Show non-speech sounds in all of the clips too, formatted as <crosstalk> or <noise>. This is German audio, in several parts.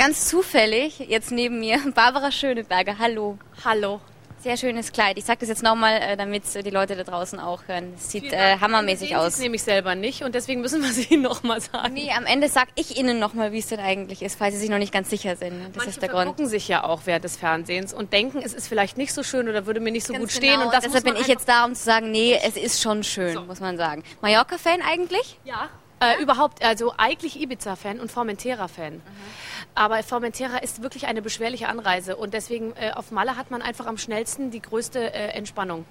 Ganz zufällig, jetzt neben mir, <laughs> Barbara Schöneberger. Hallo. Hallo. Sehr schönes Kleid. Ich sage das jetzt nochmal, äh, damit die Leute da draußen auch hören. Es sieht äh, hammermäßig aus. Das nehme ich selber nicht und deswegen müssen wir <laughs> es Ihnen nochmal sagen. Nee, am Ende sage ich Ihnen nochmal, wie es denn eigentlich ist, falls Sie sich noch nicht ganz sicher sind. Das Manche ist der Grund. gucken sich ja auch während des Fernsehens und denken, es ist vielleicht nicht so schön oder würde mir nicht so ganz gut stehen. Genau. Und deshalb bin ich jetzt da, um zu sagen, nee, es ist schon schön, so. muss man sagen. Mallorca-Fan eigentlich? Ja. Äh, überhaupt, also eigentlich Ibiza-Fan und Formentera-Fan. Mhm. Aber Formentera ist wirklich eine beschwerliche Anreise und deswegen äh, auf Malle hat man einfach am schnellsten die größte äh, Entspannung.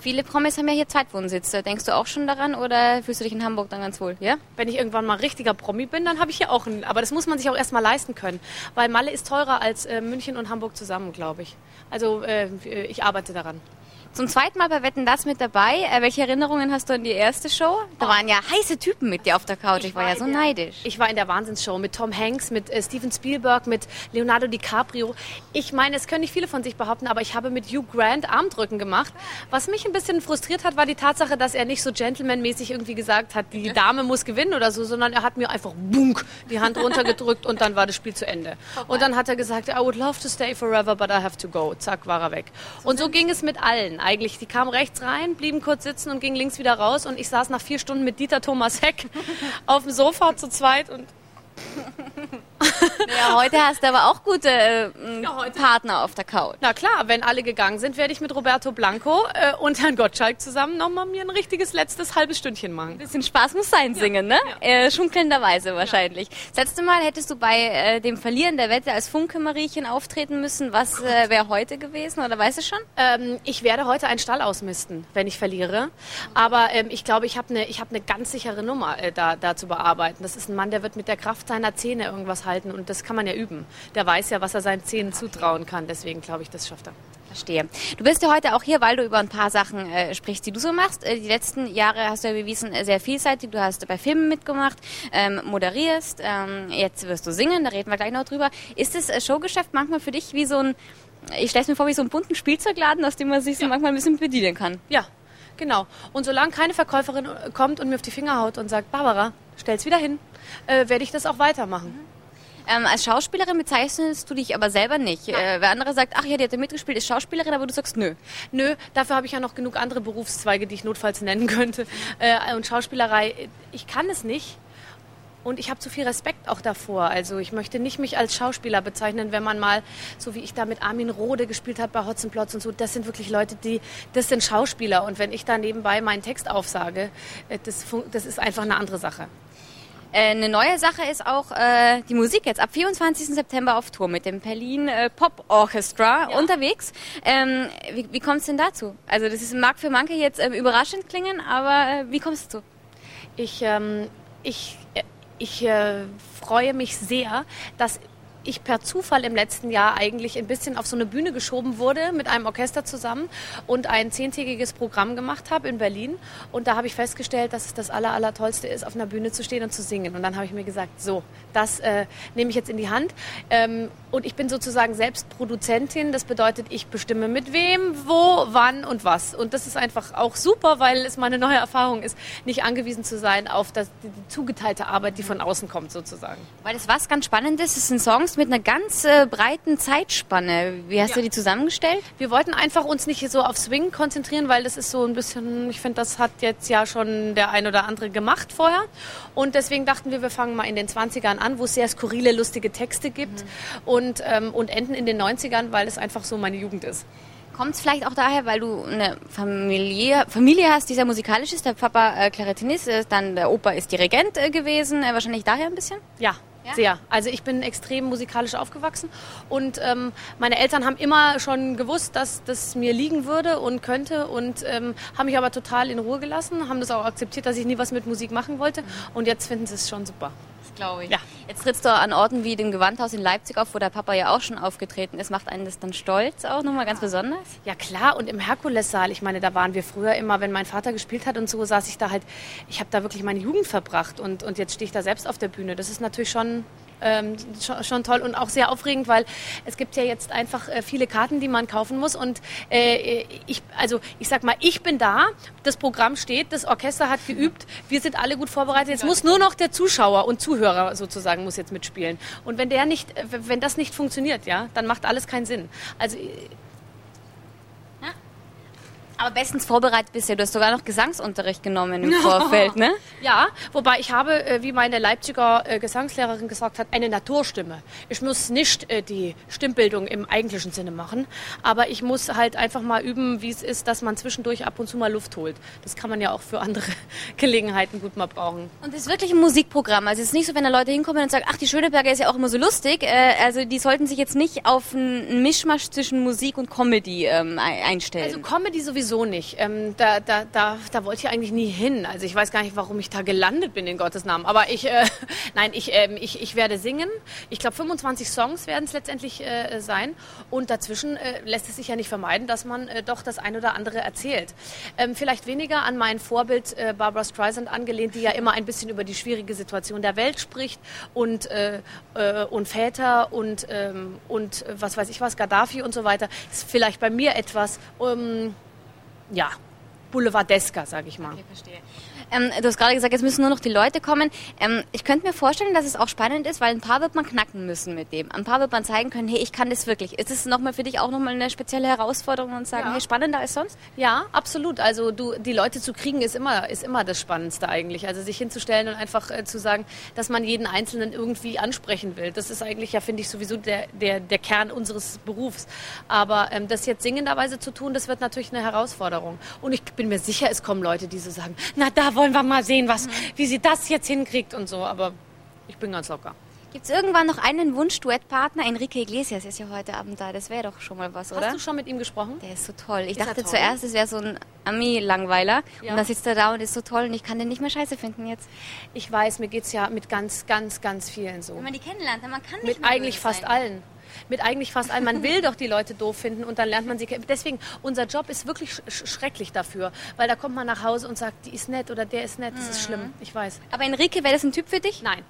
Viele Promis haben ja hier Zweitwohnsitze. Denkst du auch schon daran oder fühlst du dich in Hamburg dann ganz wohl? Ja? Wenn ich irgendwann mal richtiger Promi bin, dann habe ich hier auch einen. Aber das muss man sich auch erstmal leisten können. Weil Malle ist teurer als äh, München und Hamburg zusammen, glaube ich. Also äh, ich arbeite daran. Zum zweiten Mal bei Wetten das mit dabei. Äh, welche Erinnerungen hast du an die erste Show? Da oh. waren ja heiße Typen mit dir auf der Couch. Ich, ich war, war ja so der, neidisch. Ich war in der Wahnsinnsshow mit Tom Hanks, mit äh, Steven Spielberg, mit Leonardo DiCaprio. Ich meine, es können nicht viele von sich behaupten, aber ich habe mit Hugh Grant Armdrücken gemacht. Was mich ein bisschen frustriert hat, war die Tatsache, dass er nicht so gentlemanmäßig irgendwie gesagt hat, die Dame muss gewinnen oder so, sondern er hat mir einfach bunk die Hand <laughs> runtergedrückt und dann war das Spiel zu Ende. Und dann hat er gesagt, I would love to stay forever, but I have to go. Zack, war er weg. Und so ging es mit allen eigentlich. Die kamen rechts rein, blieben kurz sitzen und gingen links wieder raus. Und ich saß nach vier Stunden mit Dieter Thomas Heck <laughs> auf dem Sofa zu zweit und ja, heute hast du aber auch gute äh, ja, Partner auf der Couch. Na klar, wenn alle gegangen sind, werde ich mit Roberto Blanco äh, und Herrn Gottschalk zusammen nochmal mir ein richtiges letztes halbes Stündchen machen. Ein bisschen Spaß muss sein, singen, ja, ne? Ja. Äh, schunkelnderweise wahrscheinlich. Das letzte Mal hättest du bei äh, dem Verlieren der Wette als Funke-Mariechen auftreten müssen. Was äh, wäre heute gewesen oder weißt du schon? Ähm, ich werde heute einen Stall ausmisten, wenn ich verliere. Aber ähm, ich glaube, ich habe eine hab ne ganz sichere Nummer äh, da, da zu bearbeiten. Das ist ein Mann, der wird mit der Kraft seiner Zähne irgendwas halten und das kann man ja üben. Der weiß ja, was er seinen Zähnen zutrauen kann. Deswegen glaube ich, das schafft er. Verstehe. Du bist ja heute auch hier, weil du über ein paar Sachen äh, sprichst, die du so machst. Äh, die letzten Jahre hast du ja bewiesen, äh, sehr vielseitig. Du hast bei Filmen mitgemacht, ähm, moderierst, ähm, jetzt wirst du singen, da reden wir gleich noch drüber. Ist das äh, Showgeschäft manchmal für dich wie so ein, ich stelle es mir vor, wie so ein bunten Spielzeugladen, aus dem man sich so ja. manchmal ein bisschen bedienen kann? Ja, genau. Und solange keine Verkäuferin äh, kommt und mir auf die Finger haut und sagt, Barbara, stell's wieder hin, äh, werde ich das auch weitermachen. Mhm. Ähm, als Schauspielerin bezeichnest du dich aber selber nicht. Äh, wer andere sagt, ach ja, die hat ja mitgespielt, ist Schauspielerin, aber du sagst nö. Nö, dafür habe ich ja noch genug andere Berufszweige, die ich notfalls nennen könnte. Äh, und Schauspielerei, ich kann es nicht. Und ich habe zu viel Respekt auch davor. Also ich möchte nicht mich als Schauspieler bezeichnen, wenn man mal, so wie ich da mit Armin Rohde gespielt habe bei Hotzenplotz und so, das sind wirklich Leute, die, das sind Schauspieler. Und wenn ich da nebenbei meinen Text aufsage, äh, das, das ist einfach eine andere Sache. Äh, eine neue Sache ist auch äh, die Musik jetzt ab 24. September auf Tour mit dem Berlin äh, Pop Orchestra ja. unterwegs. Ähm, wie wie kommt es denn dazu? Also das ist, mag für manche jetzt äh, überraschend klingen, aber äh, wie kommst du dazu? Ich, ähm, ich, äh, ich äh, freue mich sehr, dass ich per Zufall im letzten Jahr eigentlich ein bisschen auf so eine Bühne geschoben wurde mit einem Orchester zusammen und ein zehntägiges Programm gemacht habe in Berlin. Und da habe ich festgestellt, dass es das Aller, Allertollste ist, auf einer Bühne zu stehen und zu singen. Und dann habe ich mir gesagt, so, das äh, nehme ich jetzt in die Hand. Ähm, und ich bin sozusagen selbst Produzentin. Das bedeutet, ich bestimme mit wem, wo, wann und was. Und das ist einfach auch super, weil es meine neue Erfahrung ist, nicht angewiesen zu sein auf das, die, die zugeteilte Arbeit, die von außen kommt sozusagen. Weil das was ganz Spannendes, es sind Songs mit einer ganz äh, breiten Zeitspanne. Wie hast ja. du die zusammengestellt? Wir wollten einfach uns nicht so auf Swing konzentrieren, weil das ist so ein bisschen, ich finde, das hat jetzt ja schon der ein oder andere gemacht vorher. Und deswegen dachten wir, wir fangen mal in den 20ern an, wo es sehr skurrile, lustige Texte gibt. Mhm. Und, ähm, und enden in den 90ern, weil es einfach so meine Jugend ist. Kommt es vielleicht auch daher, weil du eine Familie, Familie hast, die sehr musikalisch ist? Der Papa äh, Klarinettist, äh, dann der Opa ist Dirigent äh, gewesen. Äh, wahrscheinlich daher ein bisschen? Ja, ja? Sehr. Also ich bin extrem musikalisch aufgewachsen und ähm, meine Eltern haben immer schon gewusst, dass das mir liegen würde und könnte und ähm, haben mich aber total in Ruhe gelassen, haben das auch akzeptiert, dass ich nie was mit Musik machen wollte und jetzt finden sie es schon super glaube ich. Ja. Jetzt trittst du an Orten wie dem Gewandhaus in Leipzig auf, wo der Papa ja auch schon aufgetreten ist. Macht einen das dann stolz auch nochmal ganz besonders? Ja klar, und im Herkulessaal, ich meine, da waren wir früher immer, wenn mein Vater gespielt hat und so, saß ich da halt, ich habe da wirklich meine Jugend verbracht und, und jetzt stehe ich da selbst auf der Bühne. Das ist natürlich schon ähm, schon, toll und auch sehr aufregend, weil es gibt ja jetzt einfach äh, viele Karten, die man kaufen muss. Und äh, ich, also ich sag mal, ich bin da, das Programm steht, das Orchester hat geübt, wir sind alle gut vorbereitet. Jetzt muss nur noch der Zuschauer und Zuhörer sozusagen muss jetzt mitspielen. Und wenn der nicht, wenn das nicht funktioniert, ja, dann macht alles keinen Sinn. Also aber bestens vorbereitet bist du. Du hast sogar noch Gesangsunterricht genommen im <laughs> Vorfeld, ne? Ja, wobei ich habe, äh, wie meine Leipziger äh, Gesangslehrerin gesagt hat, eine Naturstimme. Ich muss nicht äh, die Stimmbildung im eigentlichen Sinne machen, aber ich muss halt einfach mal üben, wie es ist, dass man zwischendurch ab und zu mal Luft holt. Das kann man ja auch für andere <laughs> Gelegenheiten gut mal brauchen. Und es ist wirklich ein Musikprogramm. Also es ist nicht so, wenn da Leute hinkommen und sagen, ach, die Schöneberger ist ja auch immer so lustig. Also die sollten sich jetzt nicht auf einen Mischmasch zwischen Musik und Comedy ähm, einstellen. Also Comedy sowieso sowieso nicht. Ähm, da, da, da, da wollte ich eigentlich nie hin. Also ich weiß gar nicht, warum ich da gelandet bin in Gottes Namen. Aber ich, äh, <laughs> nein, ich, äh, ich, ich werde singen. Ich glaube, 25 Songs werden es letztendlich äh, sein. Und dazwischen äh, lässt es sich ja nicht vermeiden, dass man äh, doch das ein oder andere erzählt. Ähm, vielleicht weniger an mein Vorbild äh, Barbara Streisand angelehnt, die ja immer ein bisschen über die schwierige Situation der Welt spricht und, äh, äh, und Väter und, ähm, und äh, was weiß ich was, Gaddafi und so weiter. Ist vielleicht bei mir etwas. Ähm, ja, boulevardesker, sage ich mal. Okay, verstehe. Ähm, du hast gerade gesagt, jetzt müssen nur noch die Leute kommen. Ähm, ich könnte mir vorstellen, dass es auch spannend ist, weil ein paar wird man knacken müssen mit dem. Ein paar wird man zeigen können, hey, ich kann das wirklich. Ist es nochmal für dich auch nochmal eine spezielle Herausforderung und sagen, ja. hey, spannender als sonst? Ja, absolut. Also du, die Leute zu kriegen ist immer, ist immer das Spannendste eigentlich. Also sich hinzustellen und einfach äh, zu sagen, dass man jeden Einzelnen irgendwie ansprechen will. Das ist eigentlich ja, finde ich, sowieso der, der, der Kern unseres Berufs. Aber ähm, das jetzt singenderweise zu tun, das wird natürlich eine Herausforderung. Und ich bin mir sicher, es kommen Leute, die so sagen, na da wollen wir mal sehen, was, mhm. wie sie das jetzt hinkriegt und so. Aber ich bin ganz locker. Gibt es irgendwann noch einen Wunsch-Duettpartner? Enrique Iglesias ist ja heute Abend da. Das wäre doch schon mal was, oder? Hast du schon mit ihm gesprochen? Der ist so toll. Ich ist dachte zuerst, es wäre so ein Ami-Langweiler. Ja. Und dann sitzt er da und ist so toll und ich kann den nicht mehr scheiße finden jetzt. Ich weiß, mir geht es ja mit ganz, ganz, ganz vielen so. Wenn man die kennenlernt, dann man kann nicht Mit eigentlich fast allen mit eigentlich fast allen. Man will doch die Leute doof finden und dann lernt man sie kennen. Deswegen, unser Job ist wirklich sch schrecklich dafür, weil da kommt man nach Hause und sagt, die ist nett oder der ist nett. Das ist schlimm, ich weiß. Aber Enrique, wäre das ein Typ für dich? Nein.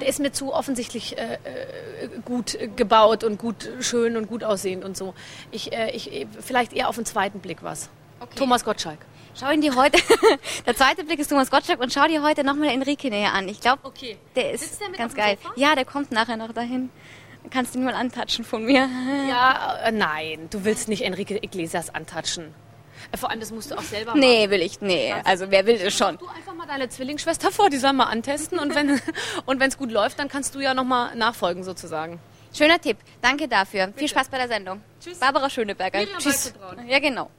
Der ist mir zu offensichtlich äh, äh, gut gebaut und gut schön und gut aussehend und so. Ich, äh, ich vielleicht eher auf den zweiten Blick was. Okay. Thomas Gottschalk. Schau ihn dir heute, <laughs> der zweite Blick ist Thomas Gottschalk und schau dir heute nochmal Enrique näher an. Ich glaube, okay. der ist der ganz geil. Ja, der kommt nachher noch dahin. Kannst du ihn mal antatschen von mir? <laughs> Ja, äh, nein, du willst nicht Enrique Iglesias antatschen. Äh, vor allem, das musst du auch selber machen. Nee, will ich, nee. Also, wer will das schon? Du einfach mal deine Zwillingsschwester vor, die soll mal antesten und wenn <laughs> und es gut läuft, dann kannst du ja nochmal nachfolgen sozusagen. Schöner Tipp. Danke dafür. Bitte. Viel Spaß bei der Sendung. Tschüss. Barbara Schöneberger. Tschüss. Ja, genau.